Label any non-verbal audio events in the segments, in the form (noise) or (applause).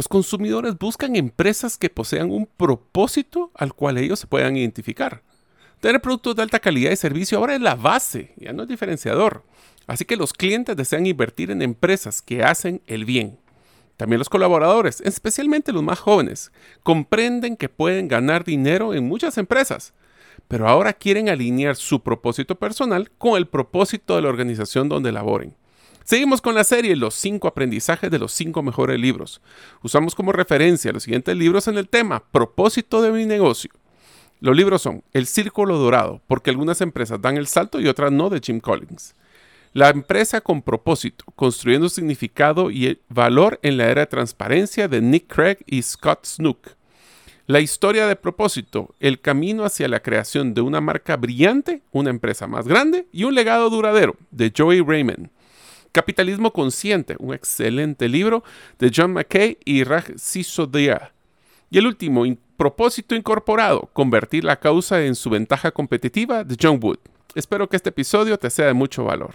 Los consumidores buscan empresas que posean un propósito al cual ellos se puedan identificar. Tener productos de alta calidad y servicio ahora es la base, ya no es diferenciador. Así que los clientes desean invertir en empresas que hacen el bien. También los colaboradores, especialmente los más jóvenes, comprenden que pueden ganar dinero en muchas empresas, pero ahora quieren alinear su propósito personal con el propósito de la organización donde laboren. Seguimos con la serie Los 5 aprendizajes de los 5 mejores libros. Usamos como referencia los siguientes libros en el tema Propósito de mi negocio. Los libros son El Círculo Dorado, porque algunas empresas dan el salto y otras no, de Jim Collins. La empresa con propósito, construyendo significado y valor en la era de transparencia de Nick Craig y Scott Snook. La historia de propósito, el camino hacia la creación de una marca brillante, una empresa más grande y un legado duradero, de Joey Raymond. Capitalismo Consciente, un excelente libro de John McKay y Raj Sisodia. Y el último, Propósito Incorporado, convertir la causa en su ventaja competitiva de John Wood. Espero que este episodio te sea de mucho valor.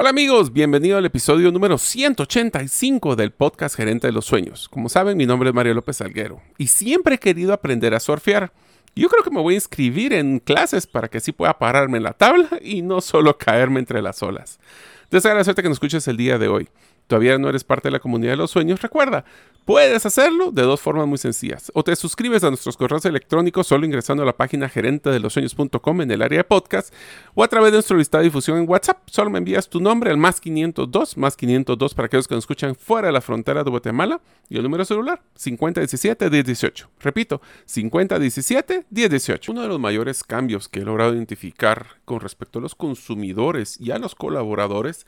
Hola amigos, bienvenido al episodio número 185 del podcast Gerente de los Sueños. Como saben, mi nombre es Mario López Salguero y siempre he querido aprender a surfear. Yo creo que me voy a inscribir en clases para que así pueda pararme en la tabla y no solo (laughs) caerme entre las olas. Deseo agradecerte que nos escuches el día de hoy todavía no eres parte de la comunidad de los sueños, recuerda, puedes hacerlo de dos formas muy sencillas. O te suscribes a nuestros correos electrónicos solo ingresando a la página gerente de los sueños.com en el área de podcast o a través de nuestro lista de difusión en WhatsApp. Solo me envías tu nombre al más 502, más 502 para aquellos que nos escuchan fuera de la frontera de Guatemala y el número celular 5017-1018. Repito, 5017-1018. Uno de los mayores cambios que he logrado identificar con respecto a los consumidores y a los colaboradores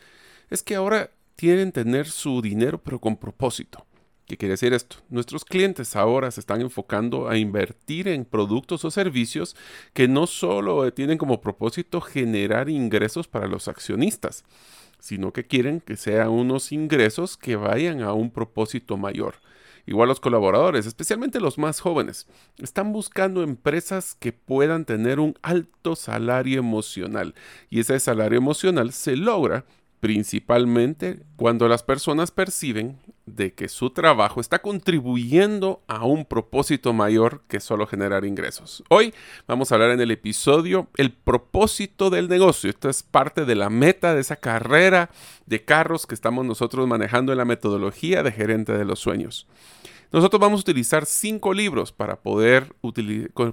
es que ahora quieren tener su dinero pero con propósito. ¿Qué quiere decir esto? Nuestros clientes ahora se están enfocando a invertir en productos o servicios que no solo tienen como propósito generar ingresos para los accionistas, sino que quieren que sean unos ingresos que vayan a un propósito mayor. Igual los colaboradores, especialmente los más jóvenes, están buscando empresas que puedan tener un alto salario emocional y ese salario emocional se logra principalmente cuando las personas perciben de que su trabajo está contribuyendo a un propósito mayor que solo generar ingresos. Hoy vamos a hablar en el episodio el propósito del negocio. Esto es parte de la meta de esa carrera de carros que estamos nosotros manejando en la metodología de gerente de los sueños. Nosotros vamos a utilizar cinco libros para poder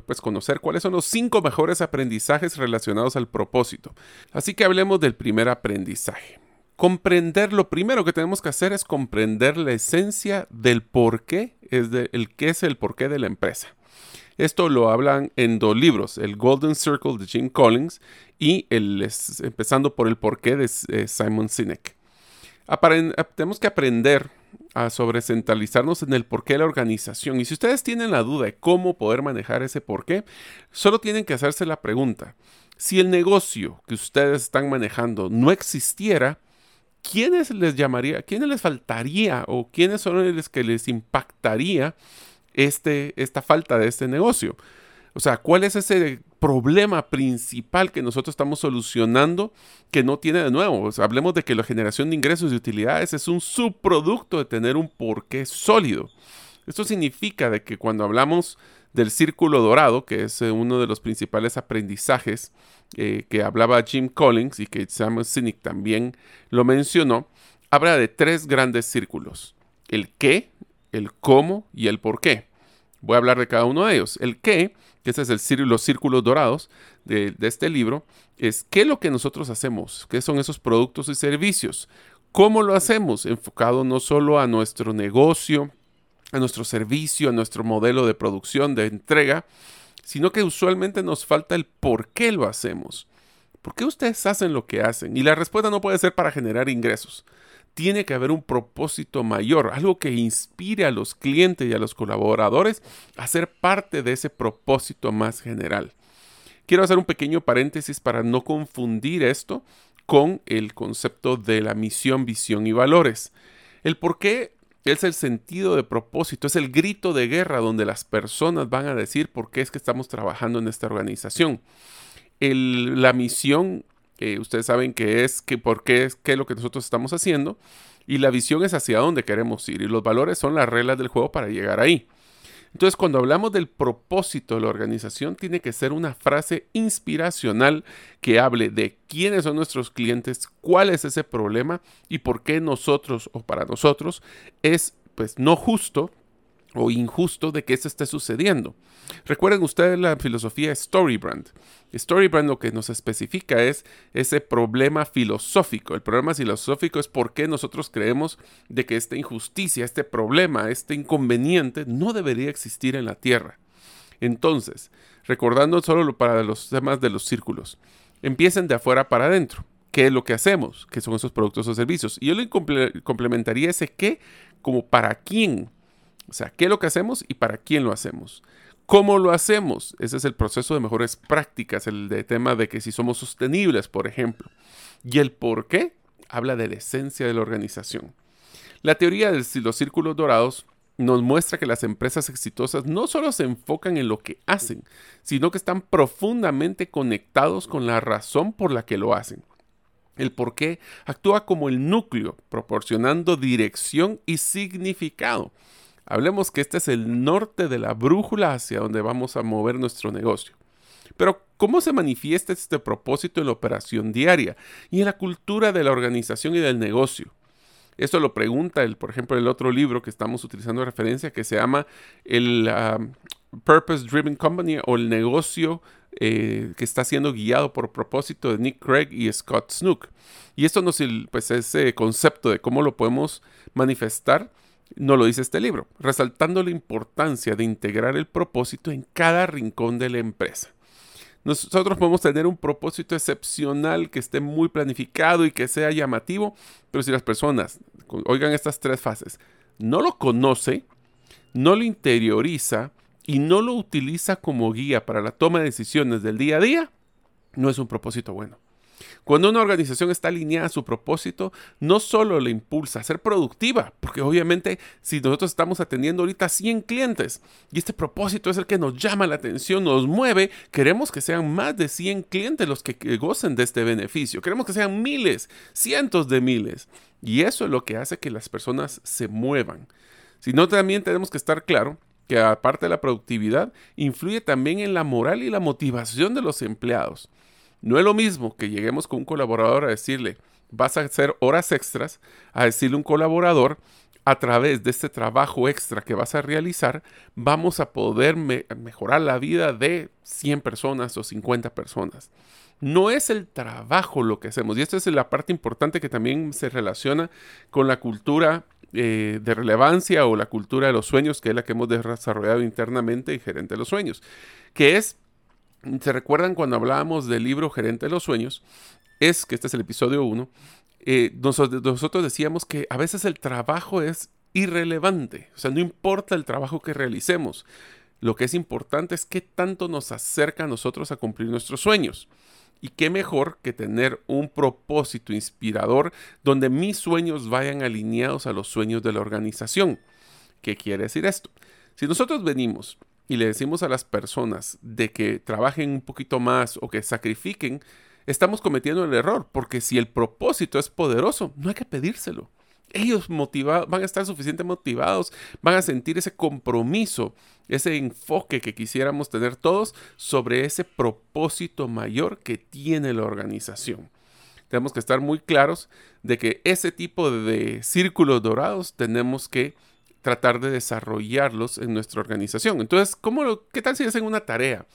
pues, conocer cuáles son los cinco mejores aprendizajes relacionados al propósito. Así que hablemos del primer aprendizaje. Comprender, lo primero que tenemos que hacer es comprender la esencia del por qué, es el qué es el porqué de la empresa. Esto lo hablan en dos libros, el Golden Circle de Jim Collins y el, empezando por el porqué de eh, Simon Sinek. tenemos que aprender a sobrecentralizarnos en el porqué de la organización. Y si ustedes tienen la duda de cómo poder manejar ese porqué, solo tienen que hacerse la pregunta. Si el negocio que ustedes están manejando no existiera, ¿quiénes les llamaría, quiénes les faltaría o quiénes son los que les impactaría este, esta falta de este negocio? O sea, ¿cuál es ese problema principal que nosotros estamos solucionando que no tiene de nuevo. hablemos de que la generación de ingresos y utilidades es un subproducto de tener un porqué sólido. Esto significa de que cuando hablamos del círculo dorado, que es eh, uno de los principales aprendizajes eh, que hablaba Jim Collins y que Samuel Sinek también lo mencionó, habla de tres grandes círculos. El qué, el cómo y el por qué. Voy a hablar de cada uno de ellos. El qué, que ese es el círculo, los círculos dorados de, de este libro, es qué es lo que nosotros hacemos, qué son esos productos y servicios, cómo lo hacemos, enfocado no solo a nuestro negocio, a nuestro servicio, a nuestro modelo de producción, de entrega, sino que usualmente nos falta el por qué lo hacemos. ¿Por qué ustedes hacen lo que hacen? Y la respuesta no puede ser para generar ingresos. Tiene que haber un propósito mayor, algo que inspire a los clientes y a los colaboradores a ser parte de ese propósito más general. Quiero hacer un pequeño paréntesis para no confundir esto con el concepto de la misión, visión y valores. El por qué es el sentido de propósito, es el grito de guerra donde las personas van a decir por qué es que estamos trabajando en esta organización. la misión, ustedes saben que es, que por qué es, qué es lo que nosotros estamos haciendo, y la visión es hacia dónde queremos ir, y los valores son las reglas del juego para llegar ahí. Entonces, cuando hablamos del propósito de la organización, tiene que ser una frase inspiracional que hable de quiénes son nuestros clientes, cuál es ese problema y por qué nosotros o para nosotros es pues no justo o injusto de que eso esté sucediendo. Recuerden ustedes la filosofía Storybrand. Storybrand lo que nos especifica es ese problema filosófico. El problema filosófico es por qué nosotros creemos de que esta injusticia, este problema, este inconveniente no debería existir en la Tierra. Entonces, recordando solo para los temas de los círculos, empiecen de afuera para adentro. ¿Qué es lo que hacemos? ¿Qué son esos productos o servicios? Y yo le complementaría ese qué como para quién o sea, ¿qué es lo que hacemos y para quién lo hacemos? ¿Cómo lo hacemos? Ese es el proceso de mejores prácticas, el de tema de que si somos sostenibles, por ejemplo. Y el por qué habla de la esencia de la organización. La teoría de los círculos dorados nos muestra que las empresas exitosas no solo se enfocan en lo que hacen, sino que están profundamente conectados con la razón por la que lo hacen. El por qué actúa como el núcleo, proporcionando dirección y significado. Hablemos que este es el norte de la brújula hacia donde vamos a mover nuestro negocio. Pero, ¿cómo se manifiesta este propósito en la operación diaria y en la cultura de la organización y del negocio? Esto lo pregunta, el, por ejemplo, el otro libro que estamos utilizando de referencia que se llama el um, Purpose Driven Company o el negocio eh, que está siendo guiado por propósito de Nick Craig y Scott Snook. Y esto nos, pues, ese concepto de cómo lo podemos manifestar no lo dice este libro, resaltando la importancia de integrar el propósito en cada rincón de la empresa. Nosotros podemos tener un propósito excepcional que esté muy planificado y que sea llamativo, pero si las personas, oigan estas tres fases, no lo conoce, no lo interioriza y no lo utiliza como guía para la toma de decisiones del día a día, no es un propósito bueno. Cuando una organización está alineada a su propósito, no solo le impulsa a ser productiva, porque obviamente si nosotros estamos atendiendo ahorita 100 clientes y este propósito es el que nos llama la atención, nos mueve, queremos que sean más de 100 clientes los que, gocen de este beneficio, queremos que sean miles, cientos de miles. Y eso es lo que hace que las personas se muevan. Si no, también tenemos que estar claro que aparte de la productividad, influye también en la moral y la motivación de los empleados. No es lo mismo que lleguemos con un colaborador a decirle, vas a hacer horas extras, a decirle a un colaborador, a través de este trabajo extra que vas a realizar, vamos a poder mejorar la vida de 100 personas o 50 personas. No es el trabajo lo que hacemos, y esta es la parte importante que también se relaciona con la cultura eh, de relevancia o la cultura de los sueños, que es la que hemos desarrollado internamente en Gerente de los Sueños, que es ¿Se recuerdan cuando hablábamos del libro Gerente de los Sueños? Es que este es el episodio 1. Eh, nosotros decíamos que a veces el trabajo es irrelevante, o sea, no importa el trabajo que realicemos. Lo que es importante es qué tanto nos acerca a nosotros a cumplir nuestros sueños. Y qué mejor que tener un propósito inspirador donde mis sueños vayan alineados a los sueños de la organización. ¿Qué quiere decir esto? Si nosotros venimos y le decimos a las personas de que trabajen un poquito más o que sacrifiquen, estamos cometiendo el error, porque si el propósito es poderoso, no hay que pedírselo. Ellos van a estar suficientemente motivados, van a sentir ese compromiso, ese enfoque que quisiéramos tener todos sobre ese propósito mayor que tiene la organización. Tenemos que estar muy claros de que ese tipo de círculos dorados tenemos que tratar de desarrollarlos en nuestra organización. Entonces, ¿cómo ¿qué tal si hacen una tarea?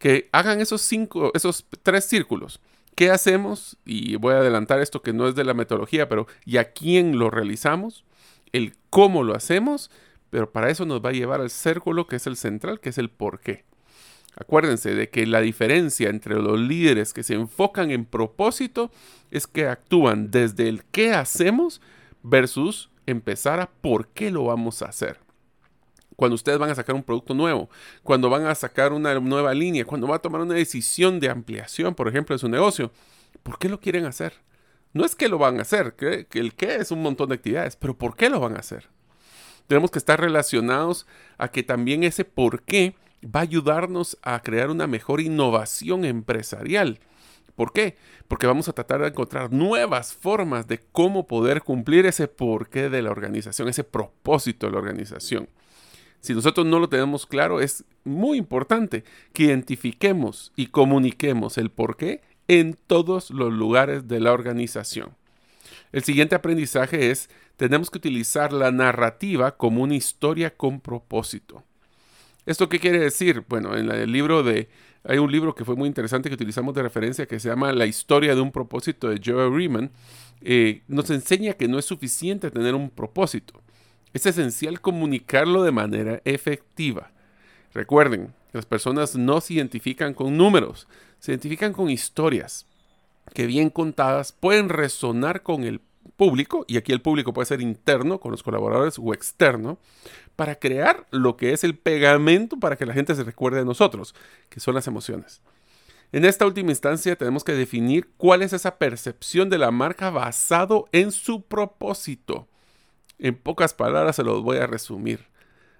Que hagan esos cinco, esos tres círculos. ¿Qué hacemos? Y voy a adelantar esto que no es de la metodología, pero ¿y a quién lo realizamos? El cómo lo hacemos, pero para eso nos va a llevar al círculo que es el central, que es el por qué. Acuérdense de que la diferencia entre los líderes que se enfocan en propósito es que actúan desde el qué hacemos versus empezar a por qué lo vamos a hacer. Cuando ustedes van a sacar un producto nuevo, cuando van a sacar una nueva línea, cuando van a tomar una decisión de ampliación, por ejemplo, de su negocio, ¿por qué lo quieren hacer? No es que lo van a hacer, que, el qué es un montón de actividades, pero ¿por qué lo van a hacer? Tenemos que estar relacionados a que también ese por qué va a ayudarnos a crear una mejor innovación empresarial. ¿Por qué? Porque vamos a tratar de encontrar nuevas formas de cómo poder cumplir ese porqué de la organización, ese propósito de la organización. Si nosotros no lo tenemos claro, es muy importante que identifiquemos y comuniquemos el porqué en todos los lugares de la organización. El siguiente aprendizaje es, tenemos que utilizar la narrativa como una historia con propósito. ¿Esto qué quiere decir? Bueno, en el libro de hay un libro que fue muy interesante que utilizamos de referencia que se llama La historia de un propósito de Joe Riemann. Eh, nos enseña que no es suficiente tener un propósito. Es esencial comunicarlo de manera efectiva. Recuerden, las personas no se identifican con números, se identifican con historias que bien contadas pueden resonar con el público, y aquí el público puede ser interno con los colaboradores o externo, para crear lo que es el pegamento para que la gente se recuerde de nosotros, que son las emociones. En esta última instancia tenemos que definir cuál es esa percepción de la marca basado en su propósito. En pocas palabras se los voy a resumir.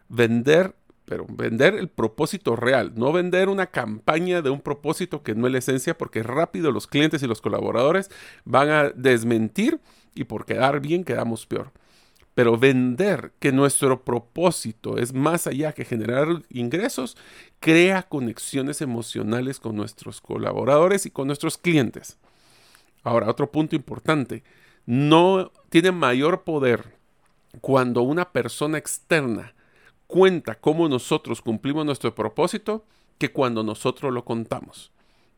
Vender, pero vender el propósito real, no vender una campaña de un propósito que no es la esencia, porque rápido los clientes y los colaboradores van a desmentir y por quedar bien quedamos peor. Pero vender que nuestro propósito es más allá que generar ingresos, crea conexiones emocionales con nuestros colaboradores y con nuestros clientes. Ahora, otro punto importante, no tiene mayor poder cuando una persona externa cuenta cómo nosotros cumplimos nuestro propósito que cuando nosotros lo contamos.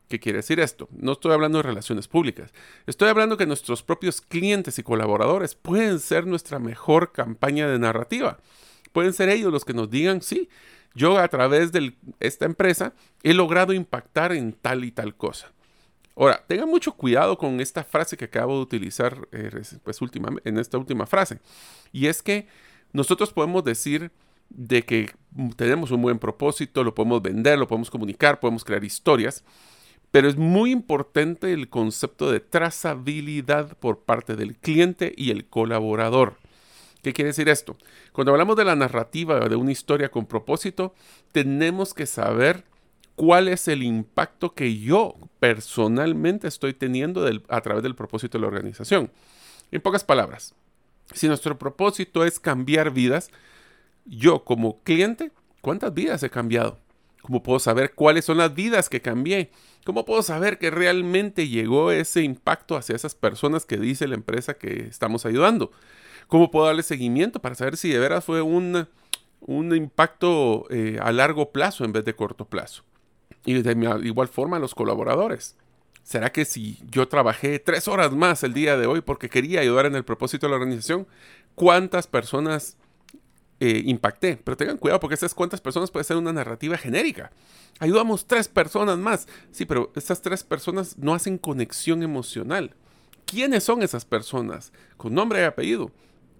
¿Qué quiere decir esto? No estoy hablando de relaciones públicas. Estoy hablando que nuestros propios clientes y colaboradores pueden ser nuestra mejor campaña de narrativa. Pueden ser ellos los que nos digan, sí, yo a través de esta empresa he logrado impactar en tal y tal cosa. Ahora, tengan mucho cuidado con esta frase que acabo de utilizar eh, pues, en esta última frase. Y es que nosotros podemos decir de que tenemos un buen propósito, lo podemos vender, lo podemos comunicar, podemos crear historias, pero es muy importante el concepto de trazabilidad por parte del cliente y el colaborador. ¿Qué quiere decir esto? Cuando hablamos de la narrativa de una historia con propósito, tenemos que saber cuál es el impacto que yo personalmente estoy teniendo a través del propósito de la organización. En pocas palabras, si nuestro propósito es cambiar vidas, yo como cliente, ¿cuántas vidas he cambiado? ¿Cómo puedo saber cuáles son las vidas que cambié? ¿Cómo puedo saber que realmente llegó ese impacto hacia esas personas que dice la empresa que estamos ayudando? ¿Cómo puedo darle seguimiento para saber si de veras fue un, un impacto eh, a largo plazo en vez de corto plazo? Y de igual forma los colaboradores. ¿Será que si yo trabajé tres horas más el día de hoy porque quería ayudar en el propósito de la organización, cuántas personas eh, impacté. Pero tengan cuidado porque esas cuantas personas puede ser una narrativa genérica. Ayudamos tres personas más. Sí, pero esas tres personas no hacen conexión emocional. ¿Quiénes son esas personas? Con nombre y apellido.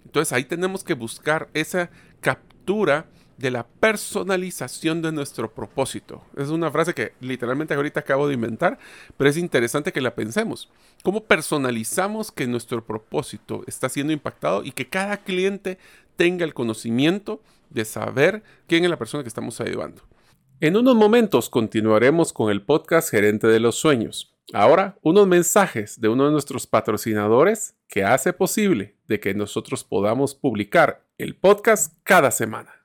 Entonces ahí tenemos que buscar esa captura de la personalización de nuestro propósito. Es una frase que literalmente ahorita acabo de inventar, pero es interesante que la pensemos. ¿Cómo personalizamos que nuestro propósito está siendo impactado y que cada cliente tenga el conocimiento de saber quién es la persona que estamos ayudando? En unos momentos continuaremos con el podcast Gerente de los Sueños. Ahora, unos mensajes de uno de nuestros patrocinadores que hace posible de que nosotros podamos publicar el podcast cada semana.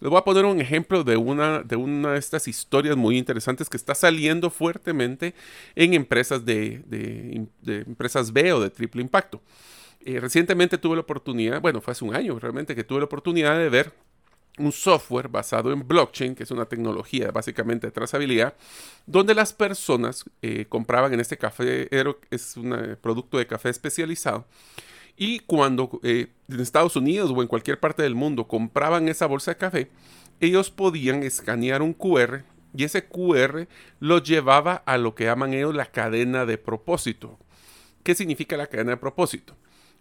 Les voy a poner un ejemplo de una, de una de estas historias muy interesantes que está saliendo fuertemente en empresas de, empresas B o de triple impacto. Eh, recientemente tuve la oportunidad, bueno, fue hace un año realmente que tuve la oportunidad de ver un software basado en blockchain, que es una tecnología básicamente de trazabilidad, donde las personas eh, compraban en este café, es un producto de café especializado, y cuando eh, en Estados Unidos o en cualquier parte del mundo compraban esa bolsa de café, ellos podían escanear un QR y ese QR los llevaba a lo que llaman ellos la cadena de propósito. ¿Qué significa la cadena de propósito?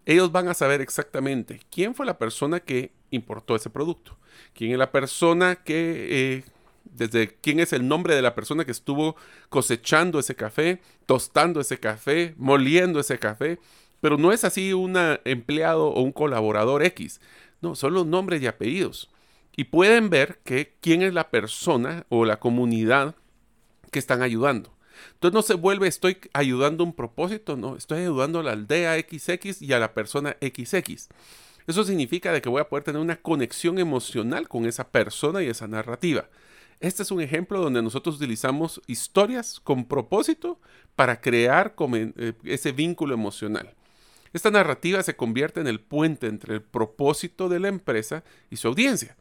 Ellos van a saber exactamente quién fue la persona que importó ese producto, quién es la persona que... Eh, desde quién es el nombre de la persona que estuvo cosechando ese café, tostando ese café, moliendo ese café, pero no es así un empleado o un colaborador X. No, son los nombres y apellidos. Y pueden ver que quién es la persona o la comunidad que están ayudando. Entonces no se vuelve estoy ayudando un propósito, no, estoy ayudando a la aldea XX y a la persona XX. Eso significa de que voy a poder tener una conexión emocional con esa persona y esa narrativa. Este es un ejemplo donde nosotros utilizamos historias con propósito para crear eh, ese vínculo emocional. Esta narrativa se convierte en el puente entre el propósito de la empresa y su audiencia.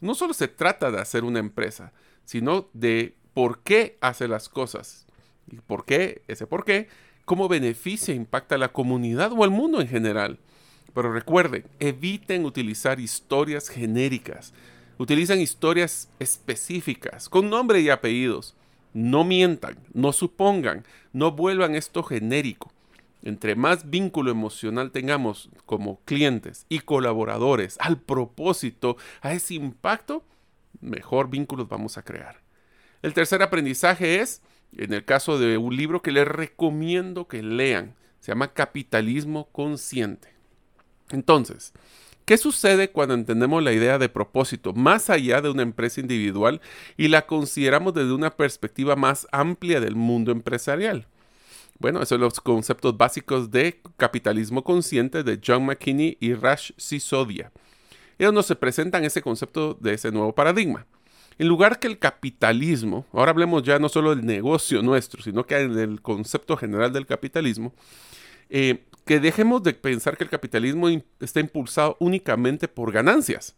No solo se trata de hacer una empresa, sino de por qué hace las cosas. Y por qué, ese por qué, cómo beneficia e impacta a la comunidad o al mundo en general. Pero recuerden, eviten utilizar historias genéricas. Utilicen historias específicas, con nombre y apellidos. No mientan, no supongan, no vuelvan esto genérico. Entre más vínculo emocional tengamos como clientes y colaboradores al propósito, a ese impacto, mejor vínculos vamos a crear. El tercer aprendizaje es, en el caso de un libro que les recomiendo que lean, se llama Capitalismo Consciente. Entonces, ¿qué sucede cuando entendemos la idea de propósito más allá de una empresa individual y la consideramos desde una perspectiva más amplia del mundo empresarial? Bueno, esos son los conceptos básicos de capitalismo consciente de John McKinney y Rash Sisodia. Ellos nos presentan ese concepto de ese nuevo paradigma. En lugar que el capitalismo, ahora hablemos ya no solo del negocio nuestro, sino que del concepto general del capitalismo, eh, que dejemos de pensar que el capitalismo está impulsado únicamente por ganancias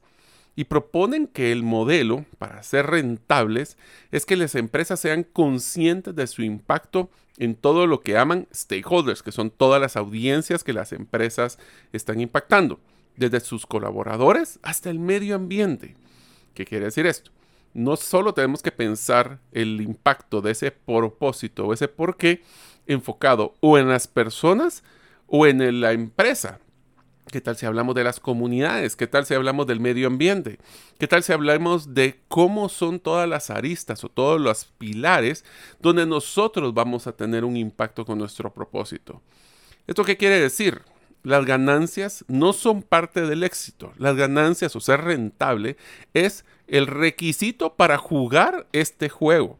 y proponen que el modelo para ser rentables es que las empresas sean conscientes de su impacto en todo lo que llaman stakeholders, que son todas las audiencias que las empresas están impactando, desde sus colaboradores hasta el medio ambiente. ¿Qué quiere decir esto? No solo tenemos que pensar el impacto de ese propósito o ese porqué enfocado o en las personas o en la empresa, ¿Qué tal si hablamos de las comunidades? ¿Qué tal si hablamos del medio ambiente? ¿Qué tal si hablamos de cómo son todas las aristas o todos los pilares donde nosotros vamos a tener un impacto con nuestro propósito? ¿Esto qué quiere decir? Las ganancias no son parte del éxito. Las ganancias o ser rentable es el requisito para jugar este juego.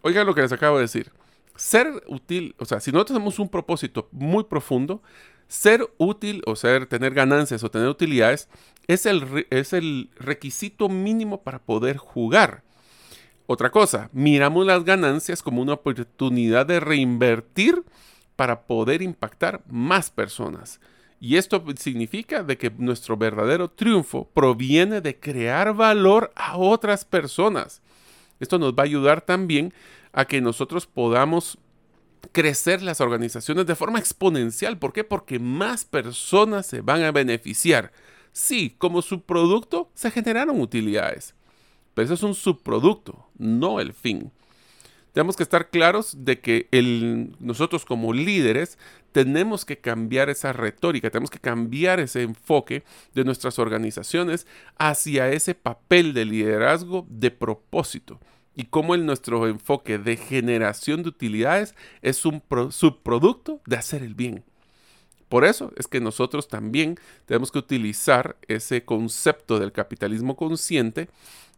Oigan lo que les acabo de decir. Ser útil, o sea, si nosotros tenemos un propósito muy profundo, ser útil o ser, tener ganancias o tener utilidades es el, es el requisito mínimo para poder jugar. Otra cosa, miramos las ganancias como una oportunidad de reinvertir para poder impactar más personas. Y esto significa de que nuestro verdadero triunfo proviene de crear valor a otras personas. Esto nos va a ayudar también a que nosotros podamos crecer las organizaciones de forma exponencial. ¿Por qué? Porque más personas se van a beneficiar. Sí, como subproducto se generaron utilidades, pero eso es un subproducto, no el fin. tenemos que estar claros de que nosotros como líderes tenemos que cambiar esa retórica, tenemos que cambiar ese enfoque de nuestras organizaciones hacia ese papel de liderazgo de propósito y cómo nuestro enfoque de generación de utilidades es un subproducto de hacer el bien. Por eso es que nosotros también tenemos que utilizar ese concepto del capitalismo consciente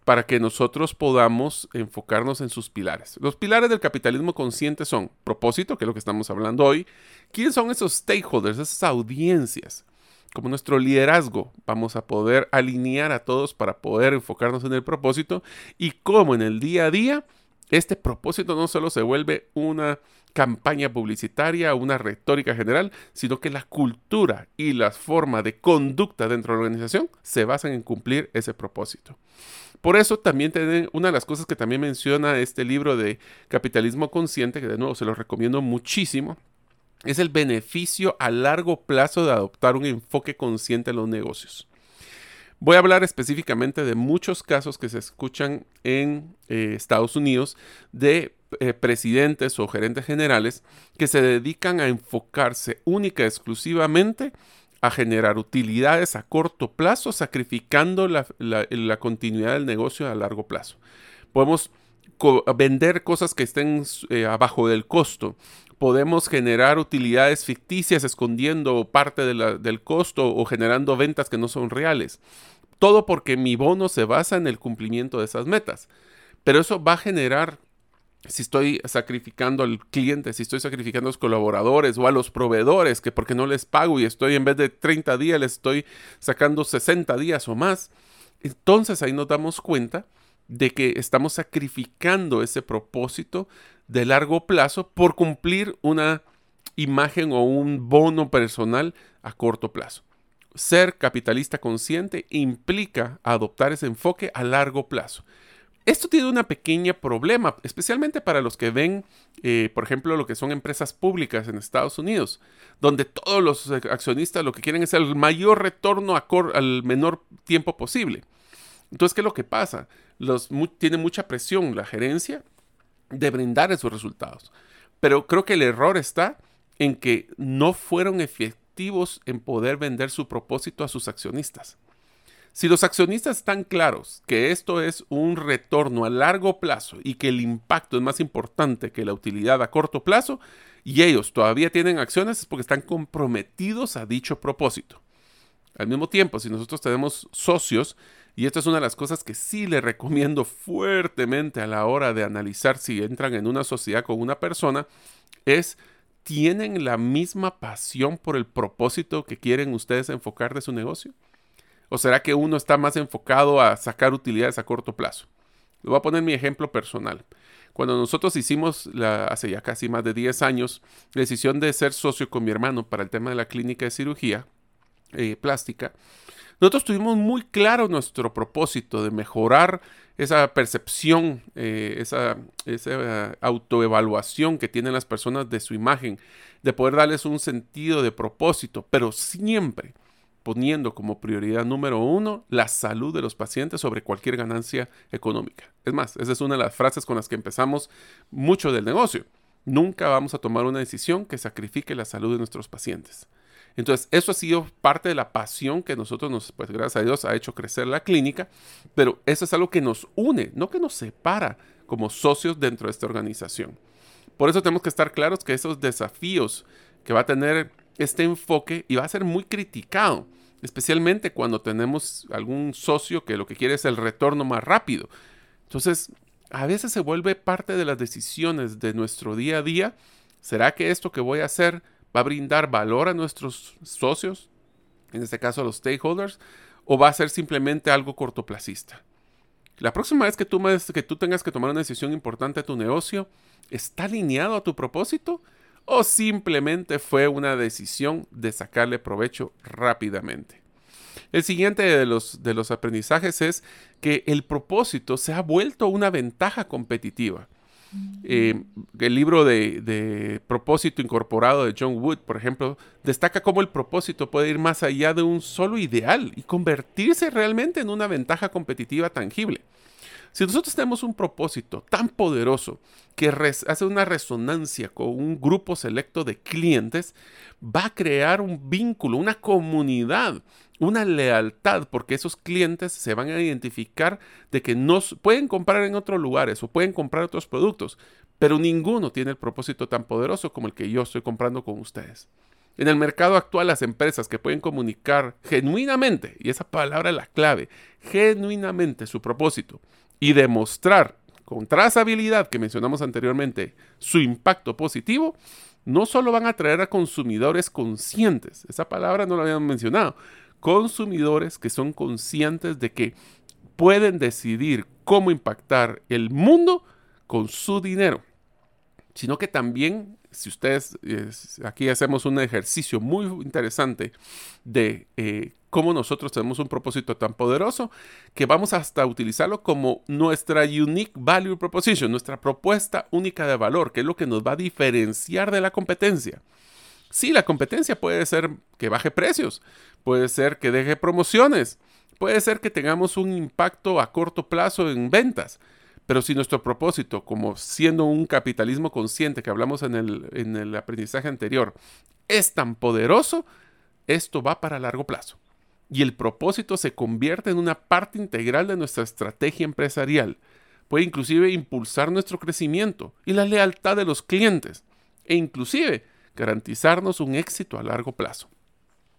para que nosotros podamos enfocarnos en sus pilares. Los pilares del capitalismo consciente son propósito, que es lo que estamos hablando hoy. ¿Quiénes son esos stakeholders, esas audiencias? Como nuestro liderazgo, vamos a poder alinear a todos para poder enfocarnos en el propósito y cómo en el día a día este propósito no solo se vuelve una campaña publicitaria, una retórica general, sino que la cultura y la forma de conducta dentro de la organización se basan en cumplir ese propósito. Por eso también una de las cosas que también menciona este libro de Capitalismo Consciente, que de nuevo se lo recomiendo muchísimo, es el beneficio a largo plazo de adoptar un enfoque consciente en los negocios. Voy a hablar específicamente de muchos casos que se escuchan en eh, Estados Unidos de eh, presidentes o gerentes generales que se dedican a enfocarse única y exclusivamente a generar utilidades a corto plazo, sacrificando la, continuidad del negocio a largo plazo. Podemos vender cosas que estén eh, abajo del costo. Podemos generar utilidades ficticias escondiendo parte del costo o generando ventas que no son reales. Todo porque mi bono se basa en el cumplimiento de esas metas. Pero eso va a generar si estoy sacrificando al cliente, si estoy sacrificando a los colaboradores o a los proveedores, que porque no les pago y estoy en vez de 30 días, les estoy sacando 60 días o más, entonces ahí nos damos cuenta de que estamos sacrificando ese propósito de largo plazo por cumplir una imagen o un bono personal a corto plazo. Ser capitalista consciente implica adoptar ese enfoque a largo plazo. Esto tiene un pequeño problema, especialmente para los que ven, eh, por ejemplo, lo que son empresas públicas en Estados Unidos, donde todos los accionistas lo que quieren es el mayor retorno al menor tiempo posible. Entonces, ¿qué es lo que pasa? Los, tiene mucha presión la gerencia de brindar esos resultados. Pero creo que el error está en que no fueron efectivos en poder vender su propósito a sus accionistas. Si los accionistas están claros que esto es un retorno a largo plazo y que el impacto es más importante que la utilidad a corto plazo, y ellos todavía tienen acciones es porque están comprometidos a dicho propósito. Al mismo tiempo, si nosotros tenemos socios, y esta es una de las cosas que sí le recomiendo fuertemente a la hora de analizar si entran en una sociedad con una persona, es ¿tienen la misma pasión por el propósito que quieren ustedes enfocar de su negocio? ¿O será que uno está más enfocado a sacar utilidades a corto plazo? Le voy a poner mi ejemplo personal. Cuando nosotros hicimos, hace ya casi más de 10 años, la decisión de ser socio con mi hermano para el tema de la clínica de cirugía eh, plástica, nosotros tuvimos muy claro nuestro propósito de mejorar esa percepción, eh, esa, esa autoevaluación que tienen las personas de su imagen, de poder darles un sentido de propósito, pero siempre poniendo como prioridad número uno la salud de los pacientes sobre cualquier ganancia económica. Es más, esa es una de las frases con las que empezamos mucho del negocio. Nunca vamos a tomar una decisión que sacrifique la salud de nuestros pacientes. Entonces, eso ha sido parte de la pasión que nosotros nos, pues gracias a Dios, ha hecho crecer la clínica, pero eso es algo que nos une, no que nos separa como socios dentro de esta organización. Por eso tenemos que estar claros que esos desafíos que va a tener este enfoque y va a ser muy criticado, especialmente cuando tenemos algún socio que lo que quiere es el retorno más rápido. Entonces, a veces se vuelve parte de las decisiones de nuestro día a día. ¿Será que esto que voy a hacer va a brindar valor a nuestros socios, en este caso a los stakeholders, o va a ser simplemente algo cortoplacista? La próxima vez que tú, tengas que tomar una decisión importante a tu negocio, ¿está alineado a tu propósito? o simplemente fue una decisión de sacarle provecho rápidamente. El siguiente de los aprendizajes es que el propósito se ha vuelto una ventaja competitiva. Eh, el libro de, de, propósito incorporado de John Wood, por ejemplo, destaca cómo el propósito puede ir más allá de un solo ideal y convertirse realmente en una ventaja competitiva tangible. Si nosotros tenemos un propósito tan poderoso que hace una resonancia con un grupo selecto de clientes, va a crear un vínculo, una comunidad, una lealtad, porque esos clientes se van a identificar de que no pueden comprar en otros lugares o pueden comprar otros productos, pero ninguno tiene el propósito tan poderoso como el que yo estoy comprando con ustedes. En el mercado actual, las empresas que pueden comunicar genuinamente, y esa palabra es la clave, genuinamente su propósito y demostrar con trazabilidad que mencionamos anteriormente su impacto positivo, no solo van a atraer a consumidores conscientes, esa palabra no la habíamos mencionado, consumidores que son conscientes de que pueden decidir cómo impactar el mundo con su dinero, sino que también si ustedes, aquí hacemos un ejercicio muy interesante de eh, cómo nosotros tenemos un propósito tan poderoso que vamos hasta utilizarlo como nuestra unique value proposition, nuestra propuesta única de valor, que es lo que nos va a diferenciar de la competencia. Sí, la competencia puede ser que baje precios, puede ser que deje promociones, puede ser que tengamos un impacto a corto plazo en ventas, pero si nuestro propósito, como siendo un capitalismo consciente que hablamos en el, en el aprendizaje anterior, es tan poderoso, esto va para largo plazo. Y el propósito se convierte en una parte integral de nuestra estrategia empresarial. Puede inclusive impulsar nuestro crecimiento y la lealtad de los clientes. E inclusive garantizarnos un éxito a largo plazo.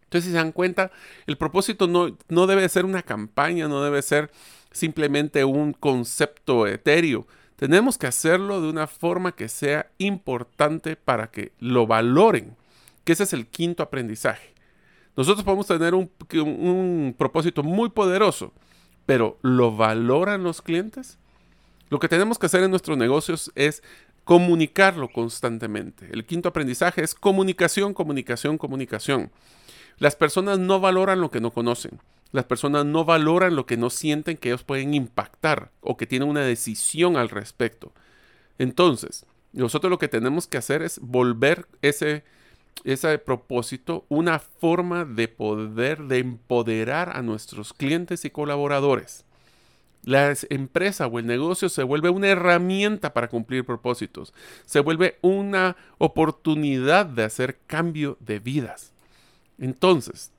Entonces, si se dan cuenta, el propósito no, no debe ser una campaña, no debe ser simplemente un concepto etéreo. Tenemos que hacerlo de una forma que sea importante para que lo valoren, que ese es el quinto aprendizaje. Nosotros podemos tener un, un propósito muy poderoso, pero ¿lo valoran los clientes? Lo que tenemos que hacer en nuestros negocios es comunicarlo constantemente. El quinto aprendizaje es comunicación, comunicación, comunicación. Las personas no valoran lo que no conocen. Las personas no valoran lo que no sienten que ellos pueden impactar o que tienen una decisión al respecto. Entonces, nosotros lo que tenemos que hacer es volver ese, ese propósito una forma de poder, de empoderar a nuestros clientes y colaboradores. La empresa o el negocio se vuelve una herramienta para cumplir propósitos, se vuelve una oportunidad de hacer cambio de vidas. Entonces,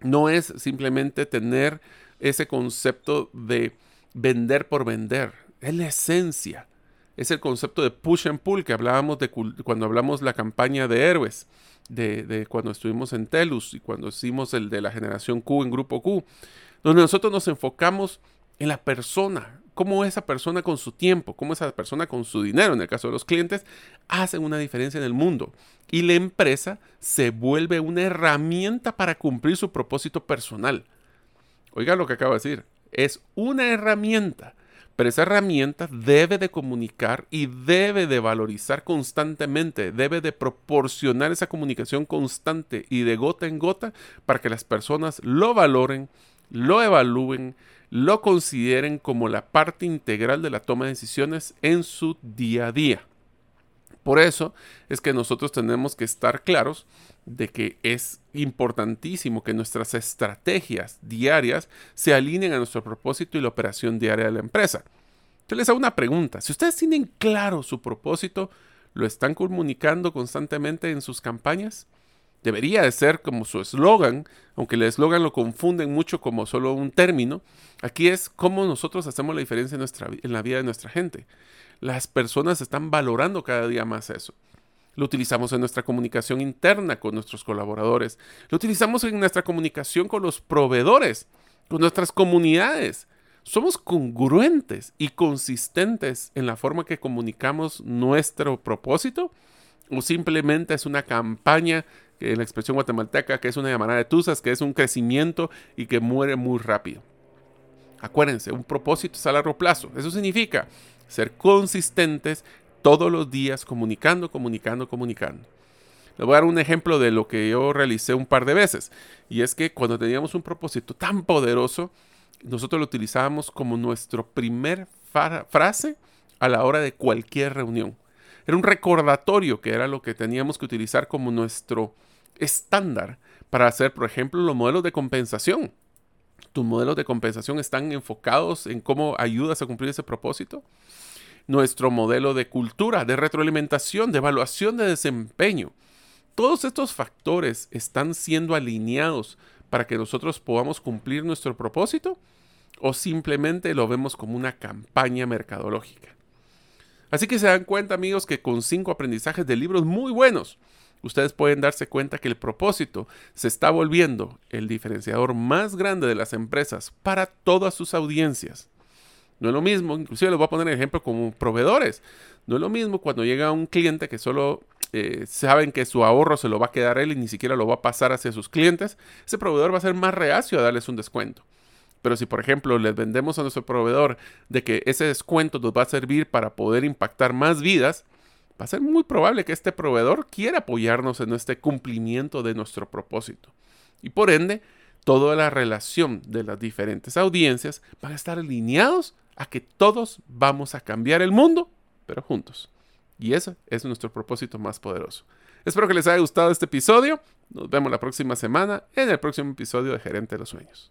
no es simplemente tener ese concepto de vender por vender, es la esencia. Es el concepto de push and pull que hablábamos de cuando hablamos la campaña de héroes, de, cuando estuvimos en Telus y cuando hicimos el de la generación Q en grupo Q, donde nosotros nos enfocamos en la persona, cómo esa persona con su tiempo, cómo esa persona con su dinero, en el caso de los clientes, hacen una diferencia en el mundo. Y la empresa se vuelve una herramienta para cumplir su propósito personal. Oiga lo que acabo de decir, es una herramienta, pero esa herramienta debe de comunicar y debe de valorizar constantemente, debe de proporcionar esa comunicación constante y de gota en gota para que las personas lo valoren, lo evalúen, lo consideren como la parte integral de la toma de decisiones en su día a día. Por eso es que nosotros tenemos que estar claros de que es importantísimo que nuestras estrategias diarias se alineen a nuestro propósito y la operación diaria de la empresa. Yo les hago una pregunta. Si ustedes tienen claro su propósito, ¿lo están comunicando constantemente en sus campañas? Debería de ser como su eslogan, aunque el eslogan lo confunden mucho como solo un término, aquí es cómo nosotros hacemos la diferencia en, nuestra, en la vida de nuestra gente. Las personas están valorando cada día más eso. Lo utilizamos en nuestra comunicación interna con nuestros colaboradores. Lo utilizamos en nuestra comunicación con los proveedores, con nuestras comunidades. Somos congruentes y consistentes en la forma que comunicamos nuestro propósito o simplemente es una campaña en la expresión guatemalteca, que es una llamada de tuzas, que es un crecimiento y que muere muy rápido. Acuérdense, un propósito es a largo plazo. Eso significa ser consistentes todos los días comunicando, comunicando, comunicando. Les voy a dar un ejemplo de lo que yo realicé un par de veces. Y es que cuando teníamos un propósito tan poderoso, nosotros lo utilizábamos como nuestro primer frase a la hora de cualquier reunión. Era un recordatorio que era lo que teníamos que utilizar como nuestro estándar para hacer, por ejemplo, los modelos de compensación. ¿Tus modelos de compensación están enfocados en cómo ayudas a cumplir ese propósito? Nuestro modelo de cultura, de retroalimentación, de evaluación de desempeño. Todos estos factores están siendo alineados para que nosotros podamos cumplir nuestro propósito o simplemente lo vemos como una campaña mercadológica. Así que se dan cuenta amigos que con cinco aprendizajes de libros muy buenos, ustedes pueden darse cuenta que el propósito se está volviendo el diferenciador más grande de las empresas para todas sus audiencias. No es lo mismo, inclusive les voy a poner el ejemplo como proveedores. No es lo mismo cuando llega un cliente que solo eh, saben que su ahorro se lo va a quedar él y ni siquiera lo va a pasar hacia sus clientes. Ese proveedor va a ser más reacio a darles un descuento. Pero si, por ejemplo, les vendemos a nuestro proveedor de que ese descuento nos va a servir para poder impactar más vidas, va a ser muy probable que este proveedor quiera apoyarnos en este cumplimiento de nuestro propósito. Y por ende, toda la relación de las diferentes audiencias van a estar alineados a que todos vamos a cambiar el mundo, pero juntos. Y ese es nuestro propósito más poderoso. Espero que les haya gustado este episodio. Nos vemos la próxima semana en el próximo episodio de Gerente de los Sueños.